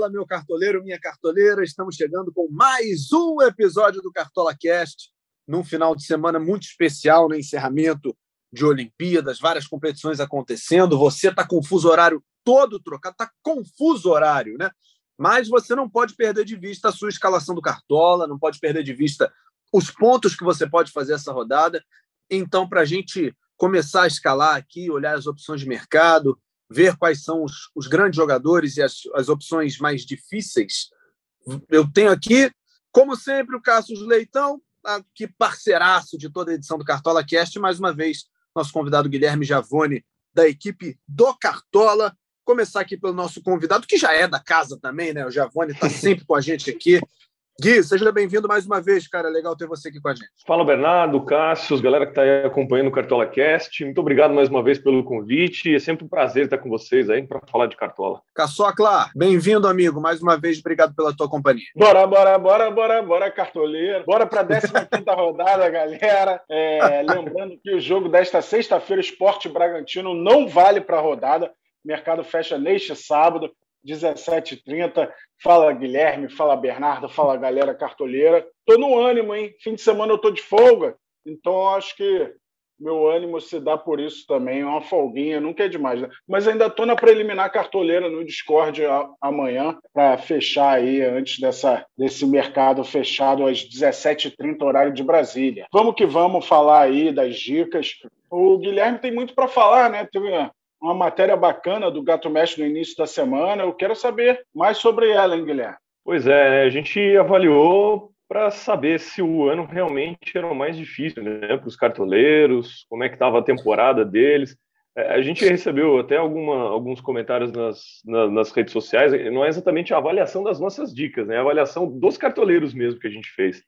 Fala, meu cartoleiro, minha cartoleira. Estamos chegando com mais um episódio do Cartola Cast, num final de semana muito especial, no encerramento de Olimpíadas, várias competições acontecendo. Você está com o fuso horário todo trocado, está confuso horário, né? Mas você não pode perder de vista a sua escalação do Cartola, não pode perder de vista os pontos que você pode fazer essa rodada. Então, para a gente começar a escalar aqui, olhar as opções de mercado, ver quais são os, os grandes jogadores e as, as opções mais difíceis. Eu tenho aqui, como sempre, o Cassius Leitão, que parceiraço de toda a edição do Cartola Cast, mais uma vez, nosso convidado Guilherme Javone, da equipe do Cartola. Começar aqui pelo nosso convidado, que já é da casa também, né? O Javone está sempre com a gente aqui. Gui, seja bem-vindo mais uma vez, cara. Legal ter você aqui com a gente. Fala, Bernardo, Cássio, galera que está aí acompanhando o Cartola Cast. Muito obrigado mais uma vez pelo convite. É sempre um prazer estar com vocês aí para falar de Cartola. Caçocla, bem-vindo, amigo. Mais uma vez, obrigado pela tua companhia. Bora, bora, bora, bora, bora, cartoleiro. Bora para a 15 rodada, galera. É, lembrando que o jogo desta sexta-feira, Esporte Bragantino, não vale para a rodada. O mercado fecha neste sábado. 17h30. Fala Guilherme, fala Bernardo, fala galera cartoleira. Tô no ânimo, hein? Fim de semana eu tô de folga, então acho que meu ânimo se dá por isso também. É uma folguinha, nunca é demais, né? Mas ainda tô na preliminar cartoleira no Discord amanhã para fechar aí antes dessa, desse mercado fechado às 17h30, horário de Brasília. Vamos que vamos falar aí das dicas. O Guilherme tem muito para falar, né? Teve uma matéria bacana do Gato Mestre no início da semana. Eu quero saber mais sobre ela, hein, Guilherme? Pois é, né? a gente avaliou para saber se o ano realmente era o mais difícil né, para os cartoleiros, como é que estava a temporada deles. É, a gente recebeu até alguma, alguns comentários nas, nas, nas, redes sociais, não é exatamente a avaliação das nossas dicas, né, é a avaliação dos cartoleiros mesmo que a gente fez.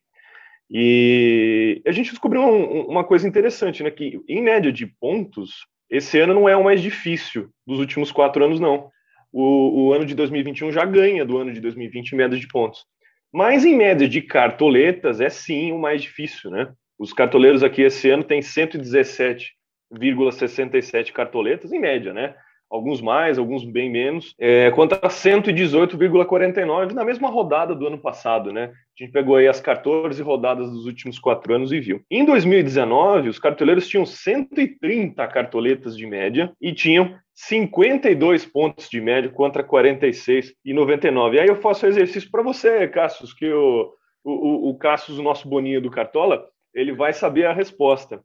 E a gente descobriu um, uma coisa interessante, né, que em média de pontos, esse ano não é o mais difícil dos últimos quatro anos, não. O, o ano de 2021 já ganha do ano de 2020 em média de pontos. Mas em média de cartoletas é sim o mais difícil, né? Os cartoleiros aqui esse ano têm 117,67 cartoletas em média, né? Alguns mais, alguns bem menos, é, contra 118,49 na mesma rodada do ano passado, né? A gente pegou aí as 14 rodadas dos últimos quatro anos e viu. Em 2019, os cartoleiros tinham 130 cartoletas de média e tinham 52 pontos de média contra 46 e 99. E aí eu faço o exercício para você, Cassius, que o, o, o Cassius, o nosso boninho do Cartola, ele vai saber a resposta.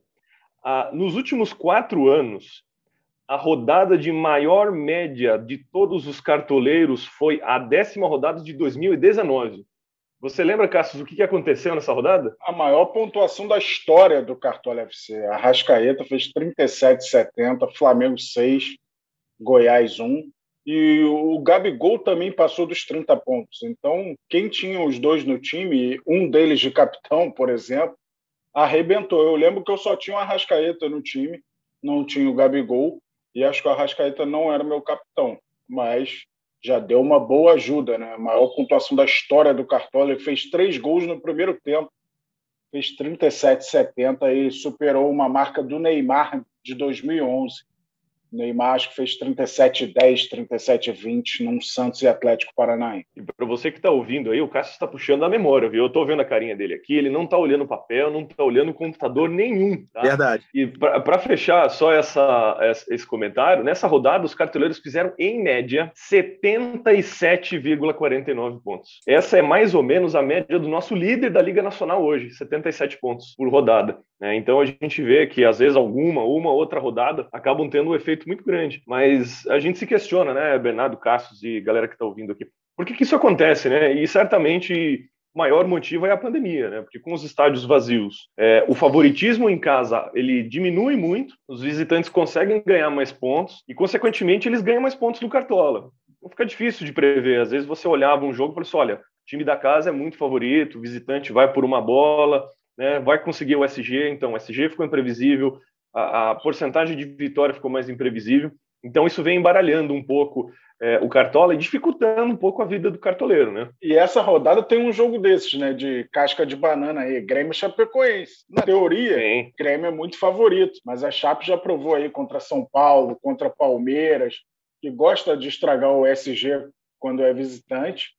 Ah, nos últimos quatro anos, a rodada de maior média de todos os cartoleiros foi a décima rodada de 2019. Você lembra, Cassius, o que aconteceu nessa rodada? A maior pontuação da história do Cartola FC. A Rascaeta fez 37,70, Flamengo 6, Goiás 1. E o Gabigol também passou dos 30 pontos. Então, quem tinha os dois no time, um deles de capitão, por exemplo, arrebentou. Eu lembro que eu só tinha o Arrascaeta no time, não tinha o Gabigol. E acho que o Arrascaeta não era meu capitão, mas já deu uma boa ajuda, né? A maior pontuação da história do Cartola. Ele fez três gols no primeiro tempo, fez 37,70 e superou uma marca do Neymar de 2011. Neymar acho que fez 37-10, 37-20 num Santos e Atlético Paranaense. E para você que está ouvindo aí, o Cássio está puxando a memória, viu? Eu estou vendo a carinha dele aqui, ele não está olhando papel, não está olhando computador nenhum. Tá? Verdade. E para fechar só essa, esse comentário, nessa rodada os cartoleiros fizeram, em média, 77,49 pontos. Essa é mais ou menos a média do nosso líder da Liga Nacional hoje, 77 pontos por rodada. Né? Então a gente vê que às vezes alguma, uma outra rodada acabam tendo um efeito muito grande. Mas a gente se questiona, né, Bernardo Cassius e galera que está ouvindo aqui, por que, que isso acontece, né? E certamente o maior motivo é a pandemia, né? Porque com os estádios vazios, é, o favoritismo em casa ele diminui muito, os visitantes conseguem ganhar mais pontos e, consequentemente, eles ganham mais pontos no cartola. Então fica difícil de prever. Às vezes você olhava um jogo e falava assim: olha, o time da casa é muito favorito, o visitante vai por uma bola, né, vai conseguir o SG, então o SG ficou imprevisível, a, a, porcentagem de vitória ficou mais imprevisível, então isso vem embaralhando um pouco é, o Cartola e dificultando um pouco a vida do cartoleiro, né? E essa rodada tem um jogo desses, né, de casca de banana aí, Grêmio Chapecoense. Na teoria, Sim. Grêmio é muito favorito, mas a Chape já provou aí contra São Paulo, contra Palmeiras, que gosta de estragar o SG quando é visitante.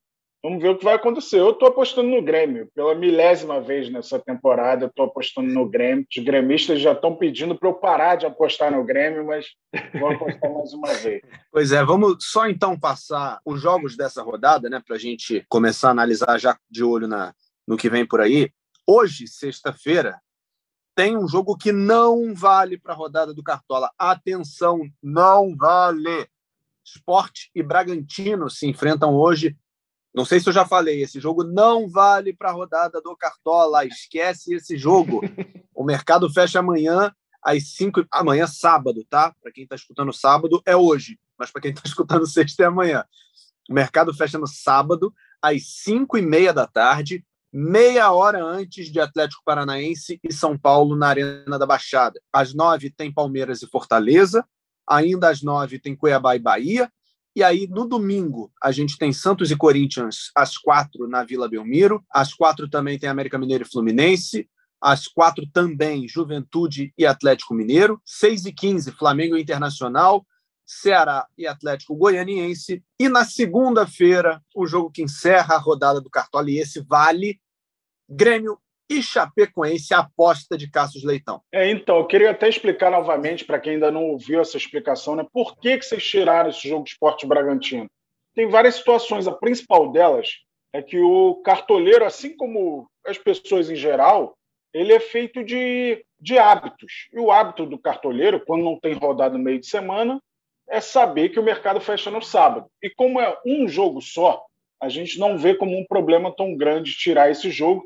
Vamos ver o que vai acontecer. Eu estou apostando no Grêmio. Pela milésima vez nessa temporada, estou apostando no Grêmio. Os gremistas já estão pedindo para eu parar de apostar no Grêmio, mas vou apostar mais uma vez. Pois é, vamos só então passar os jogos dessa rodada, né, para a gente começar a analisar já de olho na, no que vem por aí. Hoje, sexta-feira, tem um jogo que não vale para a rodada do Cartola. Atenção, não vale. Esporte e Bragantino se enfrentam hoje não sei se eu já falei, esse jogo não vale para a rodada do Cartola, esquece esse jogo. o mercado fecha amanhã às 5 amanhã sábado, tá? Para quem está escutando sábado é hoje, mas para quem está escutando sexta é amanhã. O mercado fecha no sábado às 5 e meia da tarde, meia hora antes de Atlético Paranaense e São Paulo na Arena da Baixada. Às nove tem Palmeiras e Fortaleza, ainda às nove tem Cuiabá e Bahia, e aí, no domingo, a gente tem Santos e Corinthians às quatro na Vila Belmiro. Às quatro também tem América Mineiro e Fluminense. Às quatro também Juventude e Atlético Mineiro. Seis e quinze, Flamengo e Internacional. Ceará e Atlético Goianiense. E na segunda-feira, o jogo que encerra a rodada do Cartola, e esse vale, Grêmio e Chapecoense aposta de Cassius Leitão. É, então, eu queria até explicar novamente para quem ainda não ouviu essa explicação, né? Por que, que vocês tiraram esse jogo de esporte Bragantino? Tem várias situações, a principal delas é que o cartoleiro, assim como as pessoas em geral, ele é feito de, de hábitos. E o hábito do cartoleiro, quando não tem rodada no meio de semana, é saber que o mercado fecha no sábado. E como é um jogo só, a gente não vê como um problema tão grande tirar esse jogo,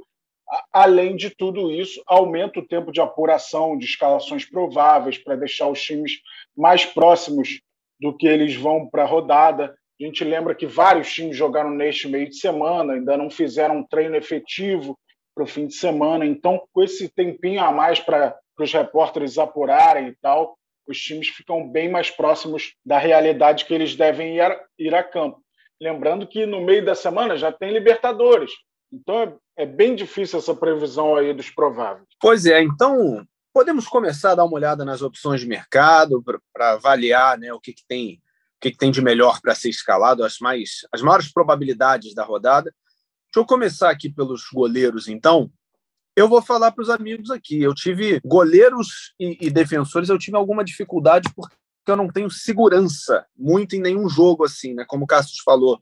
Além de tudo isso, aumenta o tempo de apuração de escalações prováveis para deixar os times mais próximos do que eles vão para a rodada. A gente lembra que vários times jogaram neste meio de semana, ainda não fizeram um treino efetivo para o fim de semana. Então, com esse tempinho a mais para os repórteres apurarem e tal, os times ficam bem mais próximos da realidade que eles devem ir a, ir a campo. Lembrando que no meio da semana já tem Libertadores. Então é, é bem difícil essa previsão aí dos prováveis. Pois é, então podemos começar a dar uma olhada nas opções de mercado para avaliar né, o que, que tem o que, que tem de melhor para ser escalado, as, mais, as maiores probabilidades da rodada. Deixa eu começar aqui pelos goleiros, então. Eu vou falar para os amigos aqui. Eu tive goleiros e, e defensores, eu tive alguma dificuldade porque eu não tenho segurança muito em nenhum jogo assim, né? Como o Cassius falou,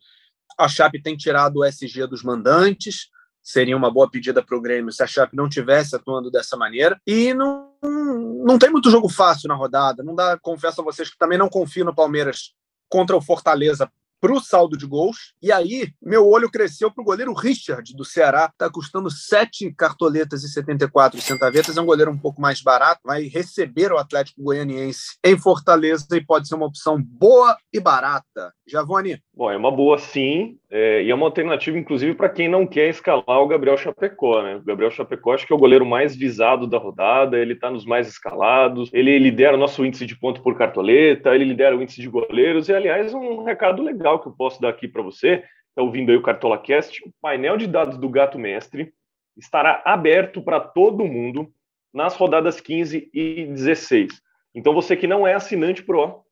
a Chape tem tirado o SG dos mandantes, seria uma boa pedida para o Grêmio se a Chape não tivesse atuando dessa maneira. E não, não tem muito jogo fácil na rodada. Não dá, confesso a vocês que também não confio no Palmeiras contra o Fortaleza para o saldo de gols. E aí, meu olho cresceu para o goleiro Richard, do Ceará. Está custando 7 cartoletas e 74 centavetas. É um goleiro um pouco mais barato. Vai receber o Atlético Goianiense em Fortaleza e pode ser uma opção boa e barata. Javone? Bom, é uma boa sim. É, e é uma alternativa, inclusive, para quem não quer escalar o Gabriel Chapecó, né? O Gabriel Chapecó acho que é o goleiro mais visado da rodada, ele está nos mais escalados, ele lidera o nosso índice de ponto por cartoleta, ele lidera o índice de goleiros, e aliás, um recado legal que eu posso dar aqui para você, está ouvindo aí o Cartola Cast, o painel de dados do Gato Mestre estará aberto para todo mundo nas rodadas 15 e 16. Então, você que não é assinante Pro,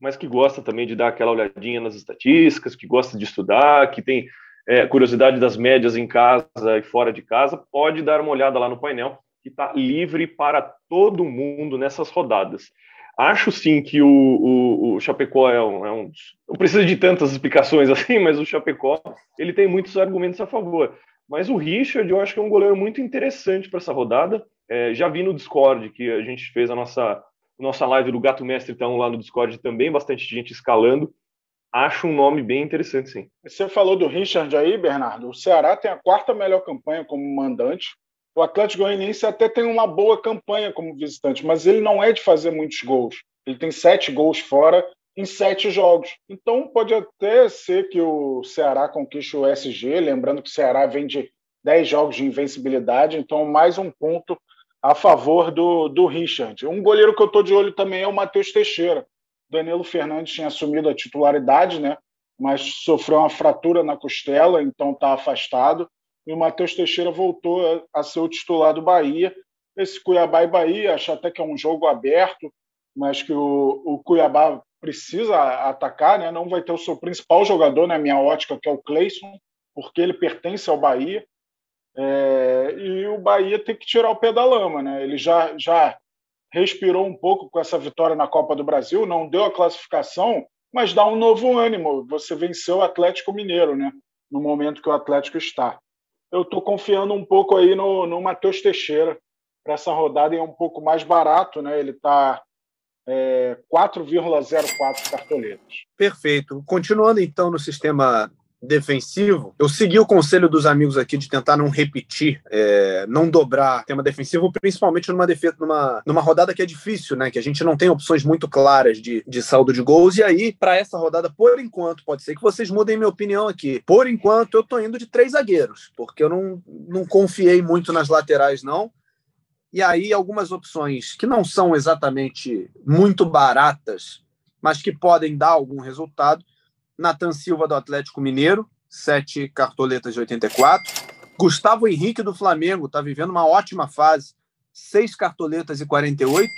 mas que gosta também de dar aquela olhadinha nas estatísticas, que gosta de estudar, que tem é, curiosidade das médias em casa e fora de casa, pode dar uma olhada lá no painel, que está livre para todo mundo nessas rodadas. Acho sim que o, o, o Chapecó é um, é um, Não precisa de tantas explicações assim, mas o Chapecó ele tem muitos argumentos a favor. Mas o Richard, eu acho que é um goleiro muito interessante para essa rodada. É, já vi no Discord que a gente fez a nossa nossa live do Gato Mestre estão lá no Discord também, bastante gente escalando. Acho um nome bem interessante, sim. Você falou do Richard aí, Bernardo. O Ceará tem a quarta melhor campanha como mandante. O Atlético Goianiense até tem uma boa campanha como visitante, mas ele não é de fazer muitos gols. Ele tem sete gols fora em sete jogos. Então pode até ser que o Ceará conquiste o SG, lembrando que o Ceará vem de dez jogos de invencibilidade, então mais um ponto a favor do, do Richard. Um goleiro que eu estou de olho também é o Matheus Teixeira. Danilo Fernandes tinha assumido a titularidade, né? mas sofreu uma fratura na costela, então está afastado. E o Matheus Teixeira voltou a, ser o titular do Bahia. Esse Cuiabá e Bahia, acho até que é um jogo aberto, mas que o, o Cuiabá precisa atacar, né? não vai ter o seu principal jogador, na minha ótica, que é o Cleison, porque ele pertence ao Bahia. É, e o Bahia tem que tirar o pé da lama. Né? Ele já, já respirou um pouco com essa vitória na Copa do Brasil, não deu a classificação, mas dá um novo ânimo. Você venceu o Atlético Mineiro, né? no momento que o Atlético está. Eu estou confiando um pouco aí no, no Matheus Teixeira para essa rodada é um pouco mais barato, né? Ele está é, 4,04 cartoletas. Perfeito. Continuando então no sistema defensivo, eu segui o conselho dos amigos aqui de tentar não repetir, é, não dobrar tema defensivo, principalmente numa defesa, numa, numa rodada que é difícil, né? Que a gente não tem opções muito claras de, de saldo de gols. E aí, para essa rodada, por enquanto, pode ser que vocês mudem minha opinião aqui. Por enquanto, eu tô indo de três zagueiros, porque eu não, não confiei muito nas laterais, não. E aí, algumas opções que não são exatamente muito baratas, mas que podem dar algum resultado. Natan Silva do Atlético Mineiro, sete cartoletas de 84. Gustavo Henrique do Flamengo está vivendo uma ótima fase, seis cartoletas e 48.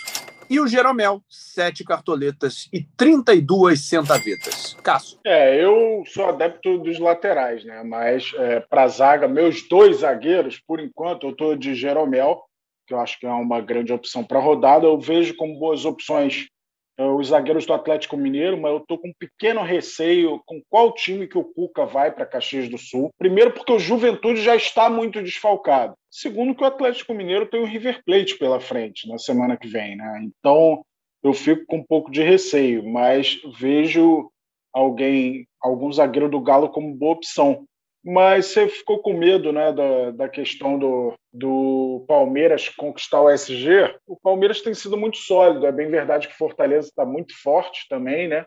E o Jeromel, sete cartoletas e 32 centavetas. Cássio. É, eu sou adepto dos laterais, né? Mas é, para zaga, meus dois zagueiros, por enquanto, eu estou de Jeromel que eu acho que é uma grande opção para a rodada. Eu vejo como boas opções os zagueiros do Atlético Mineiro, mas eu estou com um pequeno receio com qual time que o Cuca vai para Caxias do Sul. Primeiro, porque o Juventude já está muito desfalcado. Segundo, que o Atlético Mineiro tem o River Plate pela frente na semana que vem. Né? Então, eu fico com um pouco de receio, mas vejo alguém, algum zagueiro do Galo como boa opção. Mas você ficou com medo né, da, da questão do, do Palmeiras conquistar o SG? O Palmeiras tem sido muito sólido. É bem verdade que Fortaleza está muito forte também, né?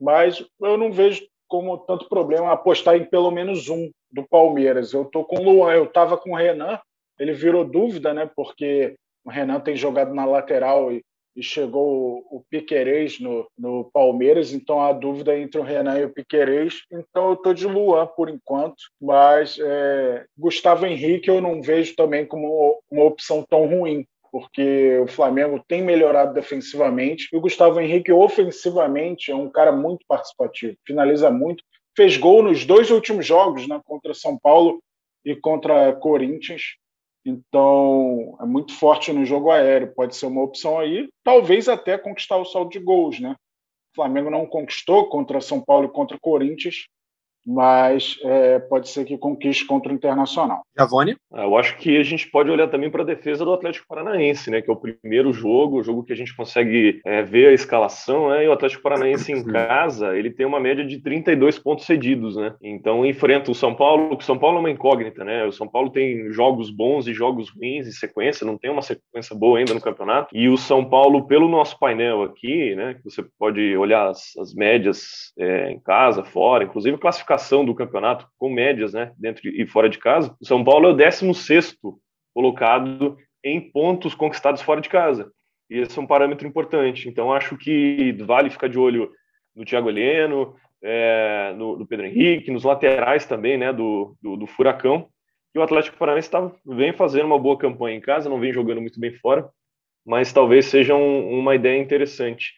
mas eu não vejo como tanto problema apostar em pelo menos um do Palmeiras. Eu estou com o Luan, eu estava com o Renan, ele virou dúvida, né? Porque o Renan tem jogado na lateral e e chegou o Piquerez no, no Palmeiras, então a dúvida entre o Renan e o Piquerez. Então eu estou de Luan por enquanto, mas é, Gustavo Henrique eu não vejo também como uma opção tão ruim, porque o Flamengo tem melhorado defensivamente e o Gustavo Henrique ofensivamente é um cara muito participativo, finaliza muito, fez gol nos dois últimos jogos, né, contra São Paulo e contra Corinthians. Então, é muito forte no jogo aéreo, pode ser uma opção aí, talvez até conquistar o saldo de gols, né? O Flamengo não conquistou contra São Paulo e contra Corinthians, mas é, pode ser que conquiste contra o Internacional. Javone? É, eu acho que a gente pode olhar também para a defesa do Atlético Paranaense, né, que é o primeiro jogo, o jogo que a gente consegue é, ver a escalação, né, e o Atlético Paranaense em casa, ele tem uma média de 32 pontos cedidos, né, então enfrenta o São Paulo, o São Paulo é uma incógnita, né, o São Paulo tem jogos bons e jogos ruins em sequência, não tem uma sequência boa ainda no campeonato, e o São Paulo, pelo nosso painel aqui, né, que você pode olhar as, as médias é, em casa, fora, inclusive classificar classificação do campeonato com médias, né, dentro e fora de casa, o São Paulo é o 16 colocado em pontos conquistados fora de casa. E esse é um parâmetro importante. Então, acho que vale ficar de olho no Thiago Heleno, é, no, no, Pedro Henrique, nos laterais também, né, do, do, do Furacão. E o Atlético Paranaense tá, vem fazendo uma boa campanha em casa, não vem jogando muito bem fora, mas talvez seja um, uma ideia interessante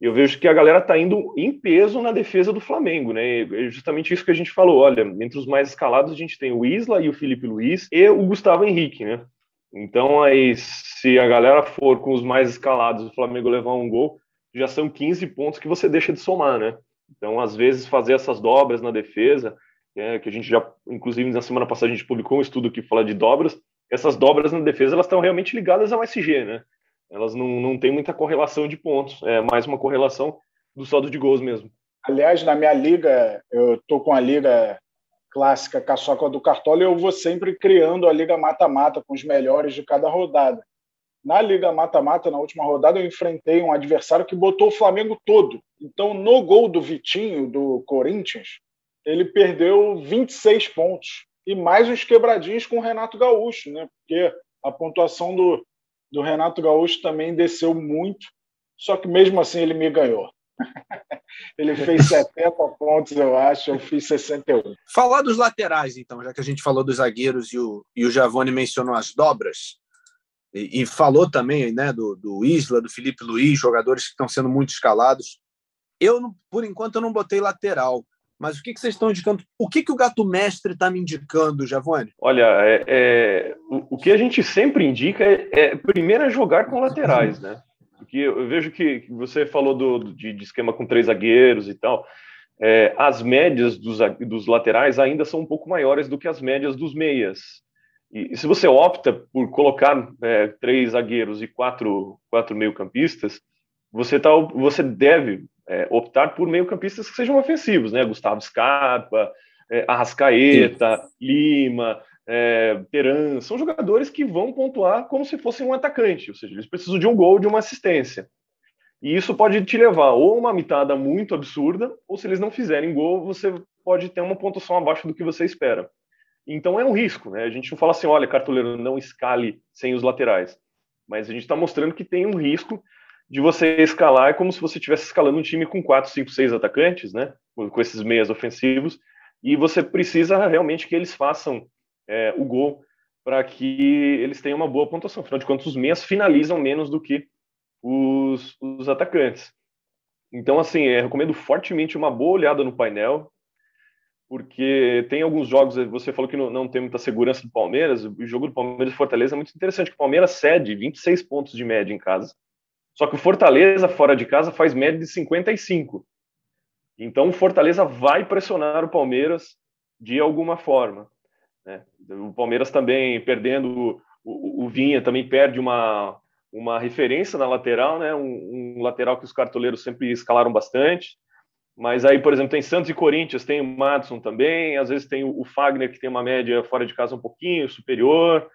eu vejo que a galera está indo em peso na defesa do Flamengo, né? É justamente isso que a gente falou. Olha, entre os mais escalados a gente tem o Isla e o Felipe Luiz e o Gustavo Henrique, né? Então aí, se a galera for com os mais escalados, o Flamengo levar um gol, já são 15 pontos que você deixa de somar, né? Então, às vezes, fazer essas dobras na defesa, é, que a gente já, inclusive, na semana passada a gente publicou um estudo que fala de dobras, essas dobras na defesa, elas estão realmente ligadas ao SG, né? Elas não, não têm muita correlação de pontos, é mais uma correlação do saldo de gols mesmo. Aliás, na minha liga, eu estou com a liga clássica Caçoca do Cartola eu vou sempre criando a liga mata-mata com os melhores de cada rodada. Na liga mata-mata, na última rodada, eu enfrentei um adversário que botou o Flamengo todo. Então, no gol do Vitinho, do Corinthians, ele perdeu 26 pontos. E mais uns quebradinhos com o Renato Gaúcho, né? Porque a pontuação do, do Renato Gaúcho também desceu muito, só que mesmo assim ele me ganhou. ele fez 70 pontos, eu acho, eu fiz 61. Falar dos laterais, então, já que a gente falou dos zagueiros e o, e o Giavone mencionou as dobras, e, e falou também né, do, do Isla, do Felipe Luiz, jogadores que estão sendo muito escalados. Eu, por enquanto, eu não botei lateral. Mas o que, que vocês estão indicando? O que, que o gato mestre está me indicando, Javone? Olha, é, é, o, o, que a gente sempre indica é, é, primeiro é jogar com laterais, né? Porque eu vejo que, você falou do, de, de, esquema com três zagueiros e tal. É, as médias dos, dos laterais ainda são um pouco maiores do que as médias dos meias. E, e se você opta por colocar é, três zagueiros e quatro, quatro meio-campistas, você, tá, você deve é, optar por meio-campistas que sejam ofensivos, né? Gustavo Scarpa, é, Arrascaeta, Sim. Lima, é, Teran, são jogadores que vão pontuar como se fossem um atacante, ou seja, eles precisam de um gol, de uma assistência. E isso pode te levar ou uma mitada muito absurda, ou se eles não fizerem gol, você pode ter uma pontuação abaixo do que você espera. Então é um risco, né? A gente não fala assim, olha, cartoleiro, não escale sem os laterais. Mas a gente está mostrando que tem um risco de você escalar é como se você estivesse escalando um time com 4, 5, 6 atacantes, né? Com esses meias ofensivos, e você precisa realmente que eles façam é, o gol para que eles tenham uma boa pontuação. Afinal de contas, os meias finalizam menos do que os, os atacantes. Então, assim, eu recomendo fortemente uma boa olhada no painel, porque tem alguns jogos, você falou que não, não tem muita segurança do Palmeiras, o jogo do Palmeiras e Fortaleza é muito interessante, o Palmeiras cede 26 pontos de média em casa, só que o Fortaleza, fora de casa, faz média de 55. Então o Fortaleza vai pressionar o Palmeiras de alguma forma. Né? O Palmeiras também perdendo, o, o, Vinha também perde uma, uma referência na lateral, né? Um, um, lateral que os cartoleiros sempre escalaram bastante. Mas aí, por exemplo, tem Santos e Corinthians, tem o Madison também, às vezes tem o, Fagner, que tem uma média fora de casa um pouquinho superior.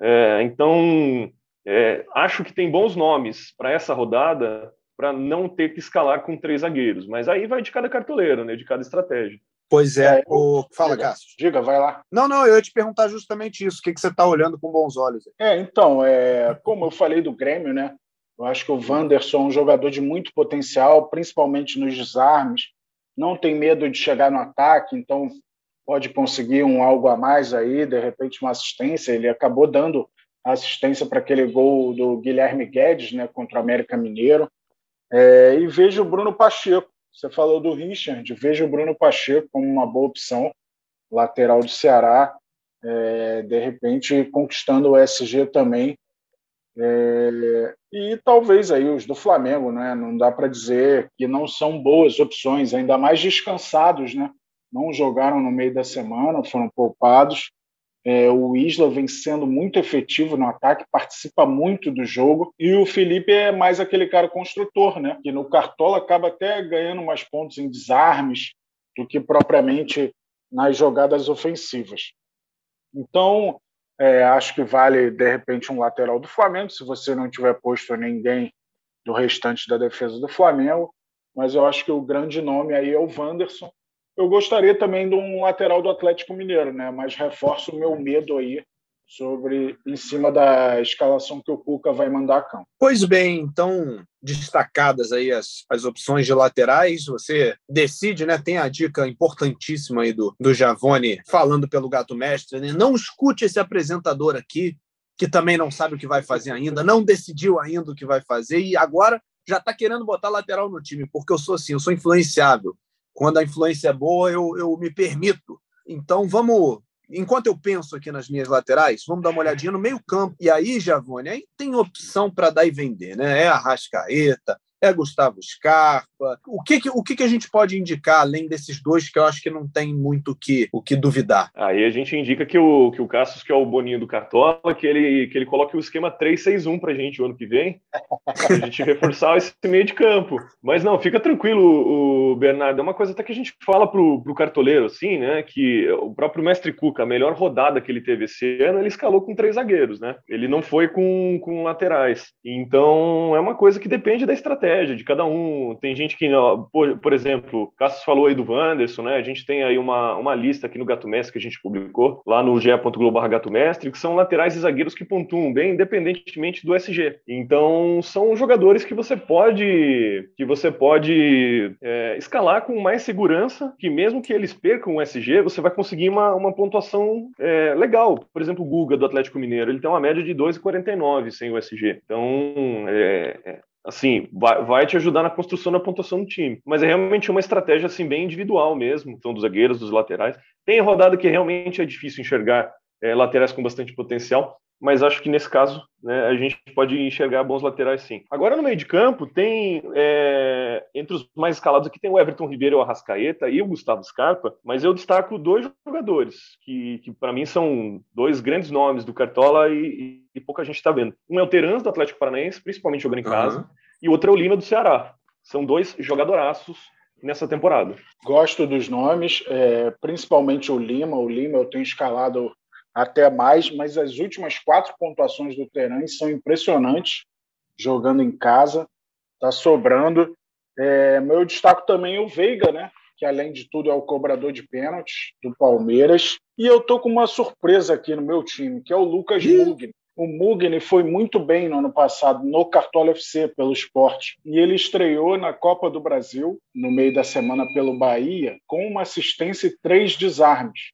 É, então, é, acho que tem bons nomes para essa rodada para não ter que escalar com três zagueiros, mas aí vai de cada cartoleiro, né, de cada estratégia. Pois é. é o... Fala, Cássio. Diga, vai lá. Não, não, eu ia te perguntar justamente isso. O que, que você está olhando com bons olhos? É, então, é, como eu falei do Grêmio, né? Eu acho que o Wanderson é um jogador de muito potencial, principalmente nos desarmes. Não tem medo de chegar no ataque, então pode conseguir um algo a mais aí, de repente uma assistência. Ele acabou dando assistência para aquele gol do Guilherme Guedes né, contra o América Mineiro. É, e vejo o Bruno Pacheco. Você falou do Richard, vejo o Bruno Pacheco como uma boa opção, lateral do Ceará, é, de repente conquistando o SG também. É, e talvez aí os do Flamengo, né? Não dá para dizer que não são boas opções, ainda mais descansados, né? Não jogaram no meio da semana, foram poupados. É, o Isla vem sendo muito efetivo no ataque, participa muito do jogo. E o Felipe é mais aquele cara construtor, né? Que no Cartola acaba até ganhando mais pontos em desarmes do que propriamente nas jogadas ofensivas. Então, é, acho que vale, de repente, um lateral do Flamengo, se você não tiver posto ninguém do restante da defesa do Flamengo. Mas eu acho que o grande nome aí é o Wanderson, eu gostaria também de um lateral do Atlético Mineiro, né? Mas reforço o meu medo aí sobre em cima da escalação que o Cuca vai mandar a campo. Pois bem, então destacadas aí as, as opções de laterais, você decide, né? Tem a dica importantíssima aí do, do Javone falando pelo gato mestre, né? Não escute esse apresentador aqui que também não sabe o que vai fazer ainda, não decidiu ainda o que vai fazer e agora já está querendo botar lateral no time, porque eu sou assim, eu sou influenciável quando a influência é boa, eu, eu me permito. Então, vamos. Enquanto eu penso aqui nas minhas laterais, vamos dar uma olhadinha no meio-campo. E aí, Javone, aí tem opção para dar e vender, né? É a Rascaeta, é Gustavo Scarpa. O que, que, o que, que a gente pode indicar, além desses dois, que eu acho que não tem muito o que, o que duvidar? Aí a gente indica que o, que o Cassius, que é o Boninho do Cartola, que ele, que ele coloque o esquema 3-6-1 para a gente o ano que vem, para a gente reforçar esse meio de campo. Mas não, fica tranquilo, o Bernardo. É uma coisa até que a gente fala pro, pro cartoleiro, assim, né? Que o próprio Mestre Cuca, a melhor rodada que ele teve esse ano, ele escalou com três zagueiros, né? Ele não foi com, com laterais. Então é uma coisa que depende da estratégia estratégia de cada um. Tem gente que, por, por exemplo, Cassius falou aí do Wanderson, né? A gente tem aí uma, uma lista aqui no Gato Mestre que a gente publicou lá no ge.globo Gato Mestre, que são laterais e zagueiros que pontuam bem, independentemente do SG. Então, são jogadores que você pode que você pode é, escalar com mais segurança, que mesmo que eles percam o SG, você vai conseguir uma, uma pontuação é, legal. Por exemplo, o Guga do Atlético Mineiro, ele tem uma média de 2,49 sem o SG. Então, é, é assim, vai, vai, te ajudar na construção da pontuação do time. Mas é realmente uma estratégia assim bem individual mesmo, então dos zagueiros, dos laterais. Tem rodada que realmente é difícil enxergar é, laterais com bastante potencial, mas acho que nesse caso né, a gente pode enxergar bons laterais sim. Agora no meio de campo tem é, entre os mais escalados aqui tem o Everton Ribeiro, o Arrascaeta e o Gustavo Scarpa, mas eu destaco dois jogadores que, que para mim são dois grandes nomes do Cartola e, e pouca gente está vendo. Um é o Terans do Atlético Paranaense, principalmente jogando em casa, uhum. e o outro é o Lima do Ceará. São dois jogadoraços nessa temporada. Gosto dos nomes, é, principalmente o Lima. O Lima eu tenho escalado até mais, mas as últimas quatro pontuações do Teran são impressionantes, jogando em casa, está sobrando. É, meu destaco também é o Veiga, né? que além de tudo é o cobrador de pênaltis do Palmeiras. E eu tô com uma surpresa aqui no meu time, que é o Lucas Mugni. O Mugni foi muito bem no ano passado no Cartola FC pelo esporte. E ele estreou na Copa do Brasil, no meio da semana pelo Bahia, com uma assistência e três desarmes.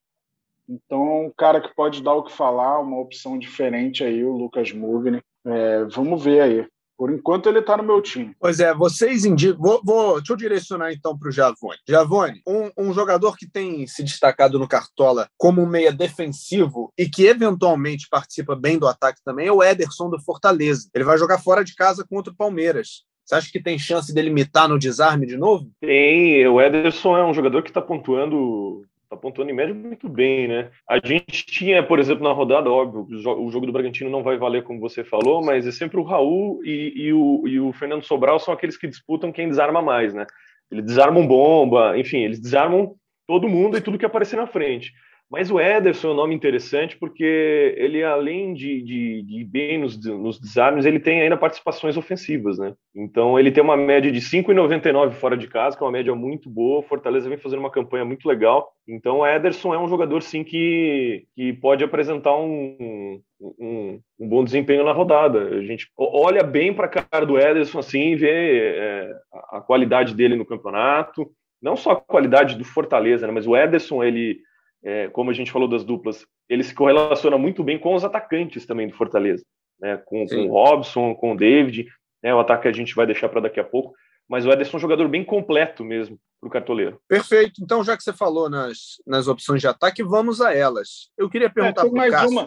Então, um cara que pode dar o que falar, uma opção diferente aí, o Lucas Mugni. É, vamos ver aí. Por enquanto, ele está no meu time. Pois é, vocês indicam. Vou, vou, deixa eu direcionar então para o Javone. Javone, um, um, jogador que tem se destacado no Cartola como um meia defensivo e que eventualmente participa bem do ataque também é o Ederson do Fortaleza. Ele vai jogar fora de casa contra o Palmeiras. Você acha que tem chance dele imitar no desarme de novo? Tem. O Ederson é um jogador que está pontuando tá pontuando em média muito bem, né? A gente tinha, por exemplo, na rodada, óbvio, o jogo do Bragantino não vai valer como você falou, mas é sempre o Raul e, e, o, e o Fernando Sobral são aqueles que disputam quem desarma mais, né? Eles desarmam bomba, enfim, eles desarmam todo mundo e tudo que aparecer na frente. Mas o Ederson é um nome interessante porque ele, além de, de, de ir bem nos, nos desarmes, ele tem ainda participações ofensivas, né? Então ele tem uma média de 5,99 fora de casa, que é uma média muito boa. Fortaleza vem fazendo uma campanha muito legal. Então o Ederson é um jogador, sim, que, que pode apresentar um, um, um bom desempenho na rodada. A gente olha bem para a cara do Ederson assim, vê é, a qualidade dele no campeonato. Não só a qualidade do Fortaleza, né? mas o Ederson, ele é, como a gente falou das duplas, ele se correlaciona muito bem com os atacantes também do Fortaleza, né? com, com o Robson, com o David, né? o ataque a gente vai deixar para daqui a pouco, mas o Ederson é um jogador bem completo mesmo para o cartoleiro. Perfeito. Então, já que você falou nas, nas opções de ataque, vamos a elas. Eu queria perguntar é, tem mais Cássio. uma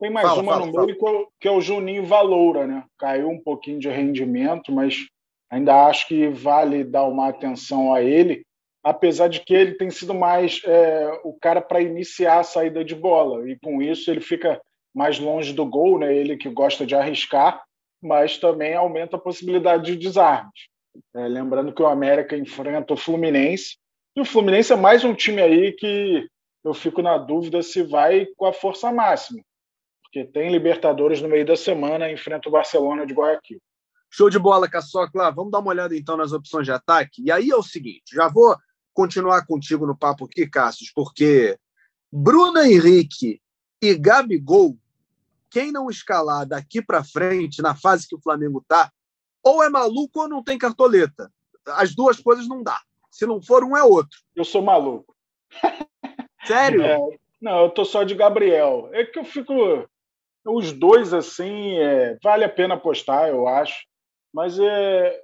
Tem mais fala, uma fala, no meio que, que é o Juninho Valoura, né? Caiu um pouquinho de rendimento, mas ainda acho que vale dar uma atenção a ele apesar de que ele tem sido mais é, o cara para iniciar a saída de bola e com isso ele fica mais longe do gol, né? Ele que gosta de arriscar, mas também aumenta a possibilidade de desarmes. É, lembrando que o América enfrenta o Fluminense e o Fluminense é mais um time aí que eu fico na dúvida se vai com a força máxima, porque tem Libertadores no meio da semana enfrenta o Barcelona de Guayaquil. Show de bola, Caçocla. Vamos dar uma olhada então nas opções de ataque. E aí é o seguinte: já vou continuar contigo no papo aqui, Cassius, porque Bruno Henrique e Gabigol, quem não escalar daqui para frente, na fase que o Flamengo está, ou é maluco ou não tem cartoleta. As duas coisas não dá. Se não for um, é outro. Eu sou maluco. Sério? É, não, eu tô só de Gabriel. É que eu fico. Os dois, assim, é, vale a pena apostar, eu acho. Mas é.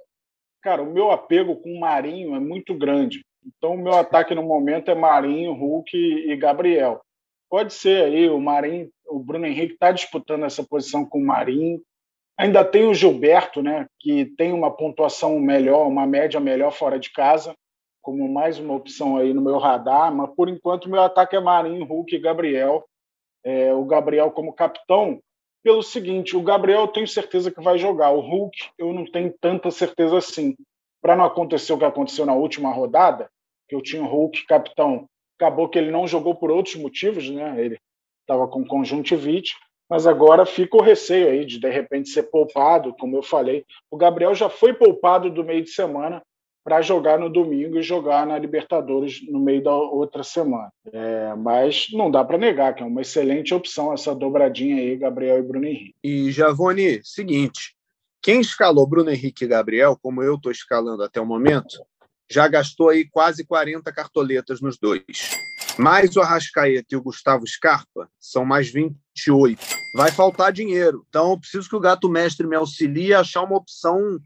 Cara, o meu apego com o Marinho é muito grande. Então, o meu ataque no momento é Marinho, Hulk e Gabriel. Pode ser aí, o Marinho, o Bruno Henrique está disputando essa posição com o Marinho. Ainda tem o Gilberto, né, que tem uma pontuação melhor, uma média melhor fora de casa, como mais uma opção aí no meu radar. Mas por enquanto, o meu ataque é Marinho, Hulk e Gabriel. É, o Gabriel como capitão, pelo seguinte: o Gabriel eu tenho certeza que vai jogar, o Hulk eu não tenho tanta certeza assim para não acontecer o que aconteceu na última rodada, que eu tinha o Hulk capitão, acabou que ele não jogou por outros motivos, né? Ele estava com conjuntivite, mas agora fica o receio aí de de repente ser poupado, como eu falei. O Gabriel já foi poupado do meio de semana para jogar no domingo e jogar na Libertadores no meio da outra semana. É, mas não dá para negar que é uma excelente opção essa dobradinha aí, Gabriel e Bruno Henrique. E Javone, seguinte, quem escalou Bruno Henrique e Gabriel, como eu estou escalando até o momento, já gastou aí quase 40 cartoletas nos dois. Mais o Arrascaeta e o Gustavo Scarpa são mais 28. Vai faltar dinheiro. Então, eu preciso que o gato mestre me auxilie a achar uma opção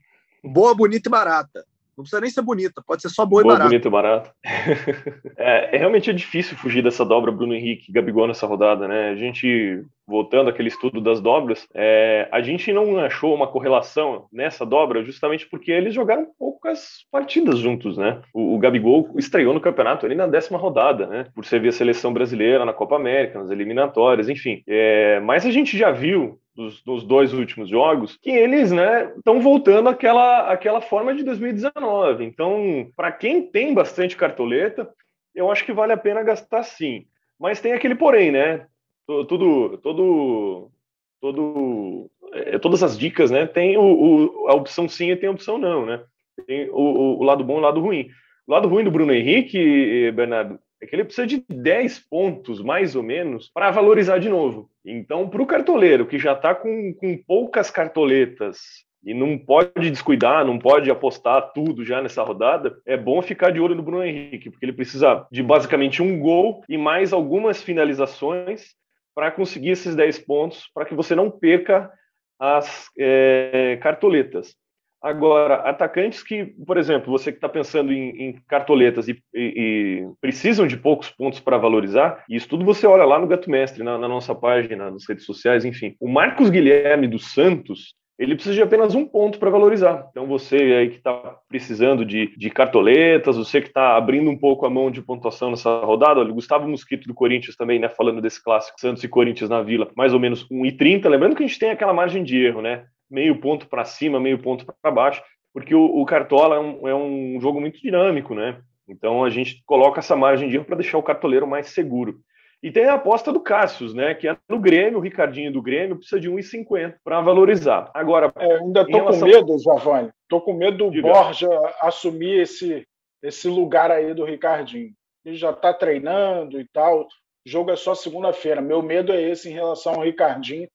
Boa, bonita e barata. Não precisa nem ser bonita, pode ser só boa, boa e barata. bonita e barata. é, é, realmente é difícil fugir dessa dobra Bruno Henrique e Gabigol nessa rodada, né? A gente, voltando àquele estudo das dobras, é, a gente não achou uma correlação nessa dobra justamente porque eles jogaram poucas partidas juntos, né? O, o Gabigol estreou no campeonato ali na décima rodada, né? Por servir a seleção brasileira na Copa América, nas eliminatórias, enfim. É, mas a gente já viu dos, dos, dois últimos jogos, que eles estão né, voltando àquela, àquela forma de 2019. Então, para quem tem bastante cartoleta, eu acho que vale a pena gastar sim. Mas tem aquele porém, né? Tudo, todo, todo, é, todas as dicas, né? Tem o, o, a opção sim e tem a opção não, né? Tem o, o lado bom e o lado ruim. O lado ruim do Bruno Henrique, Bernardo, é que ele precisa de 10 pontos, mais ou menos, para valorizar de novo. Então, para o cartoleiro que já está com, com poucas cartoletas e não pode descuidar, não pode apostar tudo já nessa rodada, é bom ficar de olho no Bruno Henrique, porque ele precisa de basicamente um gol e mais algumas finalizações para conseguir esses 10 pontos, para que você não perca as é, cartoletas. Agora, atacantes que, por exemplo, você que está pensando em, em cartoletas e, e, e, precisam de poucos pontos para valorizar, isso tudo você olha lá no Gato Mestre, na, na, nossa página, nas redes sociais, enfim. O Marcos Guilherme dos Santos, ele precisa de apenas um ponto para valorizar. Então, você aí que está precisando de, de, cartoletas, você que está abrindo um pouco a mão de pontuação nessa rodada, olha, o Gustavo Mosquito do Corinthians também, né, falando desse clássico Santos e Corinthians na Vila, mais ou menos 1,30. Lembrando que a gente tem aquela margem de erro, né? meio ponto para cima, meio ponto para baixo, porque o, o Cartola é um, é um, jogo muito dinâmico, né? Então a gente coloca essa margem de erro para deixar o cartoleiro mais seguro. E tem a aposta do Cássius, né? Que é no Grêmio, o Ricardinho do Grêmio precisa de 1,50 para valorizar. Agora. É, ainda tô relação... com medo, Giovanni. Tô com medo do Diga. Borja assumir esse, esse lugar aí do Ricardinho. Ele já está treinando e tal. O jogo é só segunda-feira. Meu medo é esse em relação ao Ricardinho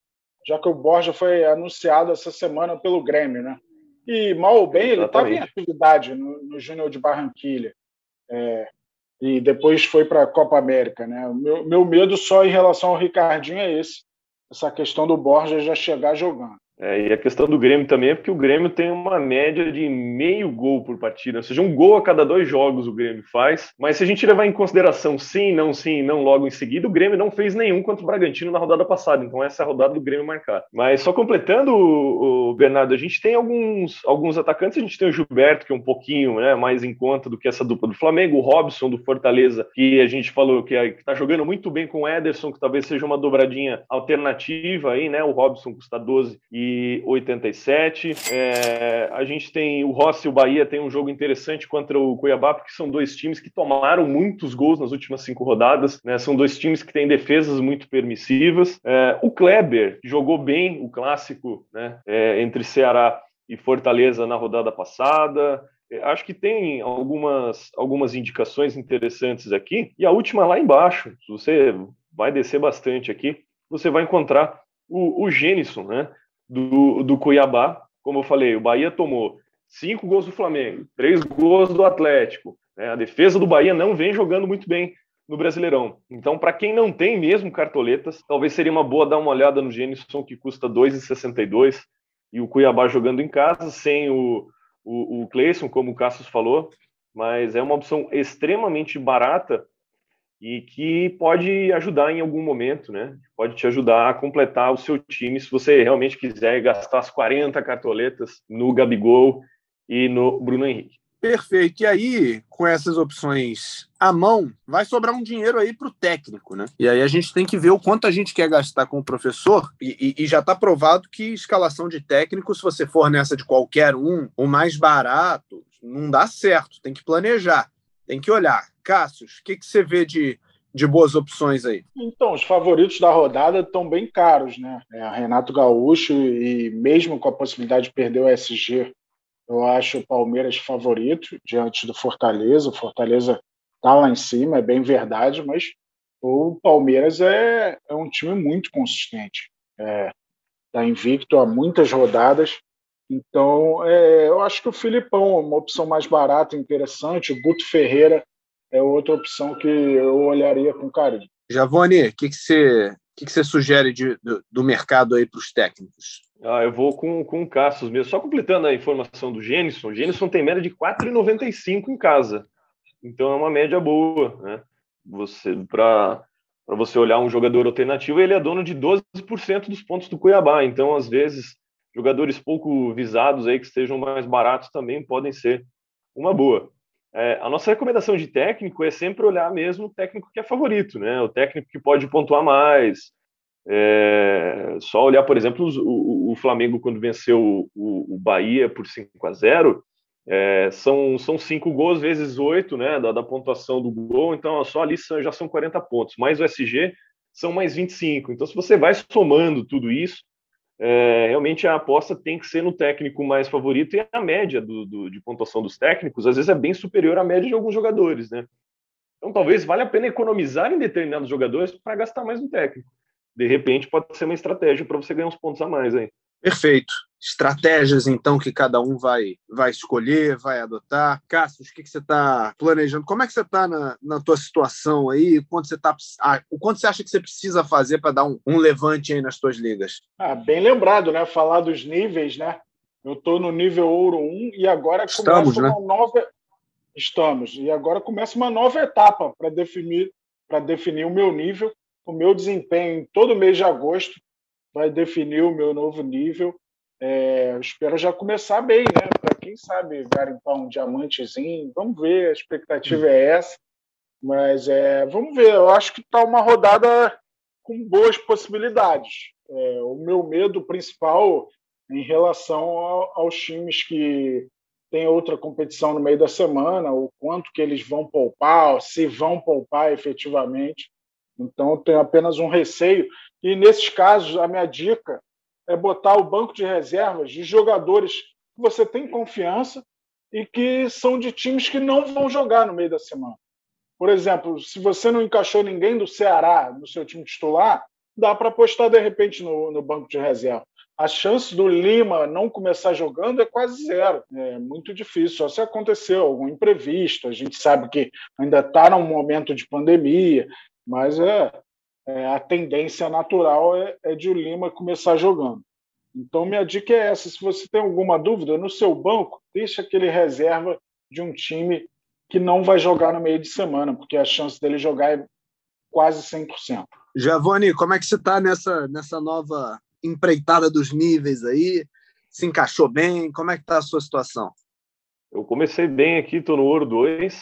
já que o Borja foi anunciado essa semana pelo Grêmio, né? E mal ou bem, ele estava em atividade no, no Júnior de Barranquilha. É, e depois foi para a Copa América, né? Meu, meu medo só em relação ao Ricardinho é esse, essa questão do Borja já chegar jogando. É, e a questão do Grêmio também é porque o Grêmio tem uma média de meio gol por partida, ou seja, um gol a cada dois jogos o Grêmio faz. Mas se a gente levar em consideração sim, não, sim, não logo em seguida, o Grêmio não fez nenhum contra o Bragantino na rodada passada. Então essa é a rodada do Grêmio marcar. Mas só completando, o, Bernardo, a gente tem alguns, alguns atacantes. A gente tem o Gilberto, que é um pouquinho né, mais em conta do que essa dupla do Flamengo, o Robson do Fortaleza, que a gente falou que está jogando muito bem com o Ederson, que talvez seja uma dobradinha alternativa aí, né? O Robson custa 12 e 87. É, a gente tem o Rossi e o Bahia tem um jogo interessante contra o Cuiabá, porque são dois times que tomaram muitos gols nas últimas cinco rodadas. Né? São dois times que têm defesas muito permissivas. É, o Kleber jogou bem o clássico né? É, entre Ceará e Fortaleza na rodada passada. É, acho que tem algumas, algumas indicações interessantes aqui. E a última lá embaixo, se você vai descer bastante aqui, você vai encontrar o, o Gênison, né? Do, do Cuiabá. Como eu falei, o Bahia tomou cinco gols do Flamengo, três gols do Atlético. Né? A defesa do Bahia não vem jogando muito bem no Brasileirão. Então, para quem não tem mesmo cartoletas, talvez seria uma boa dar uma olhada no Gênison, que custa 2,62, e o Cuiabá jogando em casa, sem o, o, o Cleison, como o Cassius falou, mas é uma opção extremamente barata e que pode ajudar em algum momento, né? Pode te ajudar a completar o seu time se você realmente quiser gastar as 40 cartoletas no Gabigol e no Bruno Henrique. Perfeito. E aí, com essas opções à mão, vai sobrar um dinheiro aí para o técnico, né? E aí a gente tem que ver o quanto a gente quer gastar com o professor. E, e, e já está provado que escalação de técnico, se você for nessa de qualquer um, o mais barato, não dá certo. Tem que planejar, tem que olhar Cássius, o que, que você vê de, de boas opções aí? Então, os favoritos da rodada estão bem caros, né? É, Renato Gaúcho e mesmo com a possibilidade de perder o SG, eu acho o Palmeiras favorito diante do Fortaleza. O Fortaleza está lá em cima, é bem verdade, mas o Palmeiras é, é um time muito consistente. Está é, tá invicto há muitas rodadas. Então, é, eu acho que o Filipão é uma opção mais barata, interessante. O Guto Ferreira é outra opção que eu olharia com carinho. Javone, o que, que, você, que, que você sugere de, do, do mercado aí para os técnicos? Ah, eu vou com, com o Cassius mesmo. Só completando a informação do Gênison, o Gênison tem média de 4,95 em casa. Então é uma média boa, né? Você, para você olhar um jogador alternativo, ele é dono de 12% dos pontos do Cuiabá. Então, às vezes, jogadores pouco visados aí que estejam mais baratos também podem ser uma boa. É, a nossa recomendação de técnico é sempre olhar mesmo o técnico que é favorito, né? O técnico que pode pontuar mais. É, só olhar, por exemplo, o, o Flamengo quando venceu o, o, Bahia por 5 a 0 é, são, são cinco gols vezes oito, né? Da, da, pontuação do gol, então só ali já são 40 pontos. Mais o SG são mais 25. Então, se você vai somando tudo isso, é, realmente a aposta tem que ser no técnico mais favorito e a média do, do, de pontuação dos técnicos às vezes é bem superior à média de alguns jogadores, né? Então talvez valha a pena economizar em determinados jogadores para gastar mais no técnico. De repente pode ser uma estratégia para você ganhar uns pontos a mais aí. Perfeito. Estratégias, então, que cada um vai, vai escolher, vai adotar. Cássio, o que, que você está planejando? Como é que você está na, na tua situação aí? Quanto você tá, ah, o quanto você acha que você precisa fazer para dar um, um levante aí nas tuas ligas? Ah, bem lembrado, né? Falar dos níveis, né? Eu estou no nível ouro 1 e agora Estamos, começa né? uma nova. Estamos. E agora começa uma nova etapa para definir, para definir o meu nível, o meu desempenho em todo mês de agosto vai definir o meu novo nível. É, espero já começar bem, né? Para quem sabe garimpar um diamantezinho. Vamos ver, a expectativa é essa. Mas é, vamos ver, eu acho que está uma rodada com boas possibilidades. É, o meu medo principal em relação ao, aos times que têm outra competição no meio da semana, o quanto que eles vão poupar, se vão poupar efetivamente. Então, eu tenho apenas um receio. E nesses casos, a minha dica é botar o banco de reservas de jogadores que você tem confiança e que são de times que não vão jogar no meio da semana. Por exemplo, se você não encaixou ninguém do Ceará no seu time titular, dá para apostar de repente no, no, banco de reserva. A chance do Lima não começar jogando é quase zero. É muito difícil, só se aconteceu algum imprevisto. A gente sabe que ainda está num momento de pandemia, mas é, é, a tendência natural é, é de o Lima começar jogando. Então, minha dica é essa: se você tem alguma dúvida, no seu banco, deixa aquele reserva de um time que não vai jogar no meio de semana, porque a chance dele jogar é quase 100%. Giovanni, como é que você está nessa, nessa nova empreitada dos níveis aí? Se encaixou bem? Como é que está a sua situação? Eu comecei bem aqui, estou no Ouro 2,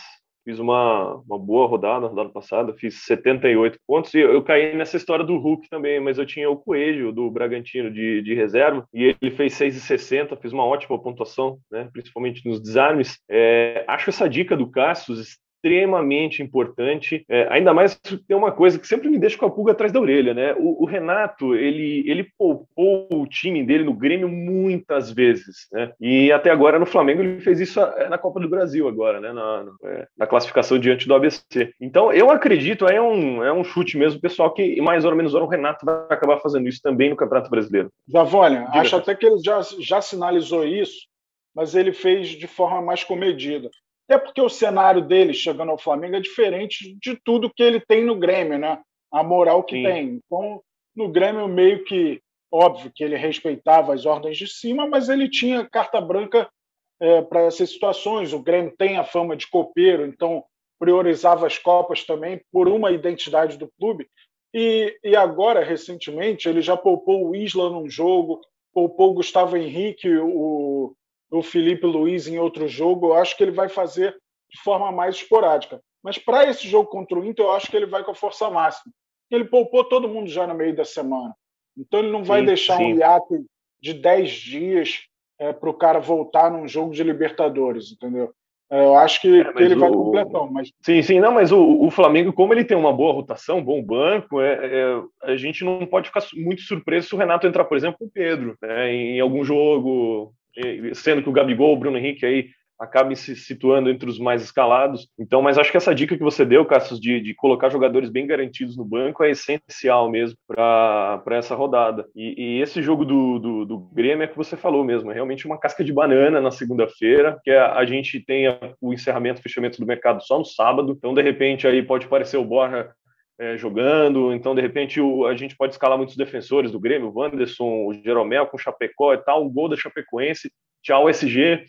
fiz uma, uma boa rodada na rodada passada, fiz 78 pontos e eu, caí nessa história do Hulk também, mas eu tinha o Coelho do Bragantino de, de reserva e ele fez 6,60, fiz uma ótima pontuação, né, principalmente nos desarmes. É, acho essa dica do Cassius extremamente importante. É, ainda mais tem uma coisa que sempre me deixa com a pulga atrás da orelha, né? O, o, Renato, ele, ele poupou o time dele no Grêmio muitas vezes, né? E até agora no Flamengo ele fez isso é, na Copa do Brasil agora, né? Na, é, na classificação diante do ABC. Então eu acredito, é um, é um chute mesmo, pessoal, que mais ou menos o Renato vai acabar fazendo isso também no Campeonato Brasileiro. Zavônia, acho até que ele já, já sinalizou isso, mas ele fez de forma mais comedida. Até porque o cenário dele chegando ao Flamengo é diferente de tudo que ele tem no Grêmio, né? A moral que Sim. tem. Então, no Grêmio, meio que óbvio que ele respeitava as ordens de cima, mas ele tinha carta branca é, para essas situações. O Grêmio tem a fama de copeiro, então priorizava as Copas também por uma identidade do clube. E, e agora, recentemente, ele já poupou o Isla num jogo, poupou o Gustavo Henrique, o, o Felipe Luiz em outro jogo, eu acho que ele vai fazer de forma mais esporádica. Mas para esse jogo contra o Inter, eu acho que ele vai com a força máxima. Ele poupou todo mundo já no meio da semana. Então ele não vai sim, deixar sim. um hiato de 10 dias é, para o cara voltar num jogo de Libertadores, entendeu? Eu acho que, é, que ele o... vai completão. Mas... Sim, sim, não, mas o, o, Flamengo, como ele tem uma boa rotação, bom banco, é, é, a gente não pode ficar muito surpreso se o Renato entrar, por exemplo, com o Pedro, né, em algum jogo, sendo que o Gabigol, o Bruno Henrique aí acabem se situando entre os mais escalados. Então, mas acho que essa dica que você deu, Cassius, de, de colocar jogadores bem garantidos no banco é essencial mesmo para essa rodada. E, e, esse jogo do, do, do, Grêmio é que você falou mesmo, é realmente uma casca de banana na segunda-feira, que a, a, gente tem o encerramento, fechamento do mercado só no sábado. Então, de repente, aí pode parecer o Borja é, jogando, então de repente o, a gente pode escalar muitos defensores do Grêmio, o Wanderson, o Jeromel com o Chapecó e tal, o gol da Chapecoense, tchau SG.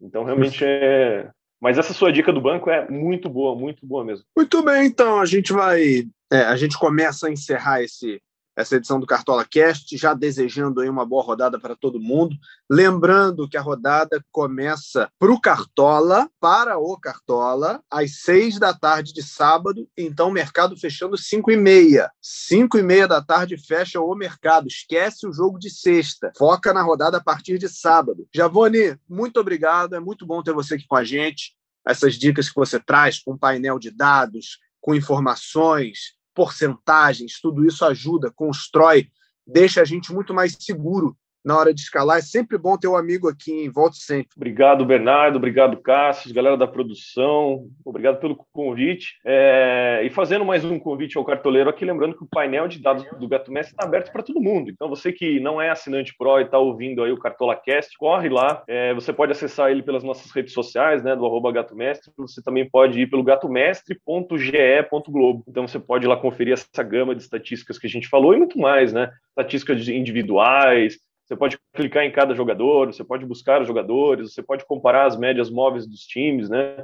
Então realmente é. Mas essa sua dica do banco é muito boa, muito boa mesmo. Muito bem, então a gente vai. É, a gente começa a encerrar esse, essa edição do Cartola Cast, já desejando aí uma boa rodada para todo mundo. Lembrando que a rodada começa para o Cartola, para o Cartola, às seis da tarde de sábado, então mercado fechando cinco e meia. Cinco e meia da tarde fecha o mercado, esquece o jogo de sexta, foca na rodada a partir de sábado. Javone, muito obrigado, é muito bom ter você aqui com a gente. Essas dicas que você traz com painel de dados, com informações, porcentagens, tudo isso ajuda, constrói, deixa a gente muito mais seguro na hora de escalar. É sempre bom ter um amigo aqui em Volte Sempre. Obrigado, Bernardo. Obrigado, Cássio, galera da produção. Obrigado pelo convite. É... E fazendo mais um convite ao cartoleiro aqui, lembrando que o painel de dados do Gato Mestre está aberto para todo mundo. Então, você que não é assinante Pro e está ouvindo aí o Cartola Cast, corre lá. É... Você pode acessar ele pelas nossas redes sociais, né, do arroba Gato Mestre. Você também pode ir pelo gatomestre.ge.globo. Então, você pode ir lá conferir essa gama de estatísticas que a gente falou e muito mais, né? Estatísticas individuais, você pode clicar em cada jogador, você pode buscar os jogadores, você pode comparar as médias móveis dos times, né?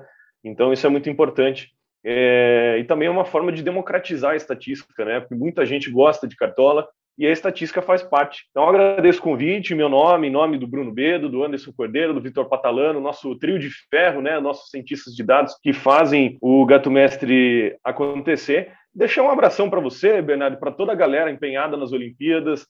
Então isso é muito importante. É, e também é uma forma de democratizar a estatística, né? Porque muita gente gosta de cartola e a estatística faz parte. Então agradeço o convite, meu nome, em nome do Bruno Bedo, do Anderson Cordeiro, do Vitor Patalano, nosso trio de ferro, né? Nossos cientistas de dados que fazem o Gato Mestre acontecer. Deixar um abração para você, Bernardo, para toda a galera empenhada nas Olimpíadas,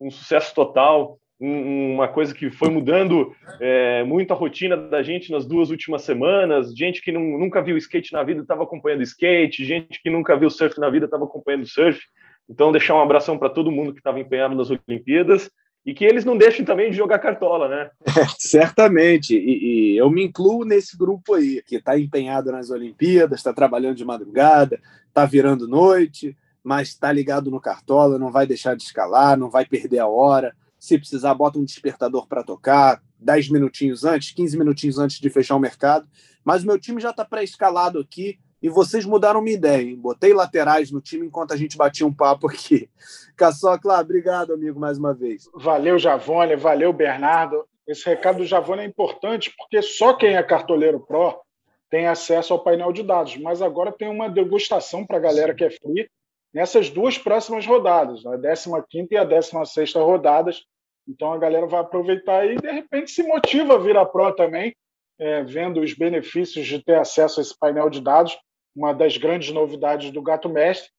um sucesso total, um, uma coisa que foi mudando é, muito a rotina da gente nas duas últimas semanas. Gente que não, nunca viu skate na vida estava acompanhando skate, gente que nunca viu surf na vida estava acompanhando surf. Então, deixar um abração para todo mundo que estava empenhado nas Olimpíadas e que eles não deixem também de jogar cartola, né? É, certamente, e, e, eu me incluo nesse grupo aí, que está empenhado nas Olimpíadas, está trabalhando de madrugada, está virando noite, mas está ligado no Cartola, não vai deixar de escalar, não vai perder a hora. Se precisar, bota um despertador para tocar, 10 minutinhos antes, 15 minutinhos antes de fechar o mercado. Mas o meu time já está pré-escalado aqui e vocês mudaram minha ideia, hein? Botei laterais no time enquanto a gente batia um papo aqui. Caçocla, obrigado, amigo, mais uma vez. Valeu, Javone, valeu, Bernardo. Esse recado do Javone é importante porque só quem é cartoleiro Pro tem acesso ao painel de dados, mas agora tem uma degustação para a galera que é free nessas duas próximas rodadas, né? a 15 e a 16 rodadas. Então a galera vai aproveitar e de repente se motiva a vir a Pro também, é, vendo os benefícios de ter acesso a esse painel de dados, uma das grandes novidades do Gato Mestre.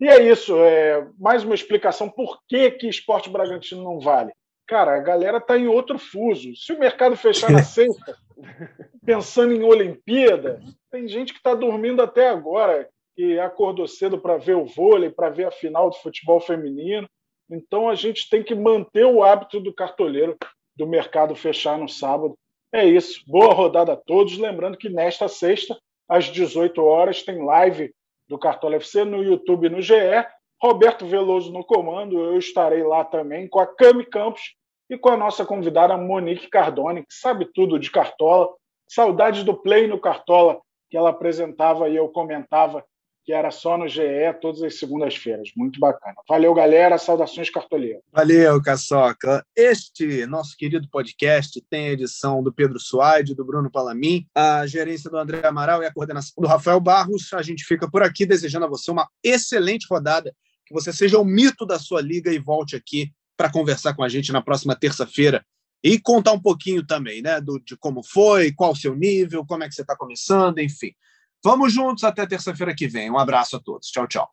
E é isso, é, mais uma explicação por que, que esporte Bragantino não vale. Cara, a galera está em outro fuso. Se o mercado fechar na sexta, pensando em Olimpíada, tem gente que está dormindo até agora que acordou cedo para ver o vôlei, para ver a final do futebol feminino. Então a gente tem que manter o hábito do cartoleiro do mercado fechar no sábado. É isso. Boa rodada a todos. Lembrando que nesta sexta, às 18 horas, tem live do Cartola FC no YouTube e no GE. Roberto Veloso no comando. Eu estarei lá também com a Cami Campos e com a nossa convidada Monique Cardone, que sabe tudo de Cartola. Saudades do Play no Cartola que ela apresentava e eu comentava que era só no GE todas as segundas-feiras. Muito bacana. Valeu, galera. Saudações cartoleiras. Valeu, Caçoca. Este nosso querido podcast tem a edição do Pedro Suaide, do Bruno Palamin, a gerência do André Amaral e a coordenação do Rafael Barros. A gente fica por aqui desejando a você uma excelente rodada, que você seja o mito da sua liga e volte aqui para conversar com a gente na próxima terça-feira e contar um pouquinho também, né, do, de como foi, qual o seu nível, como é que você está começando, enfim. Vamos juntos até terça-feira que vem. Um abraço a todos. Tchau, tchau.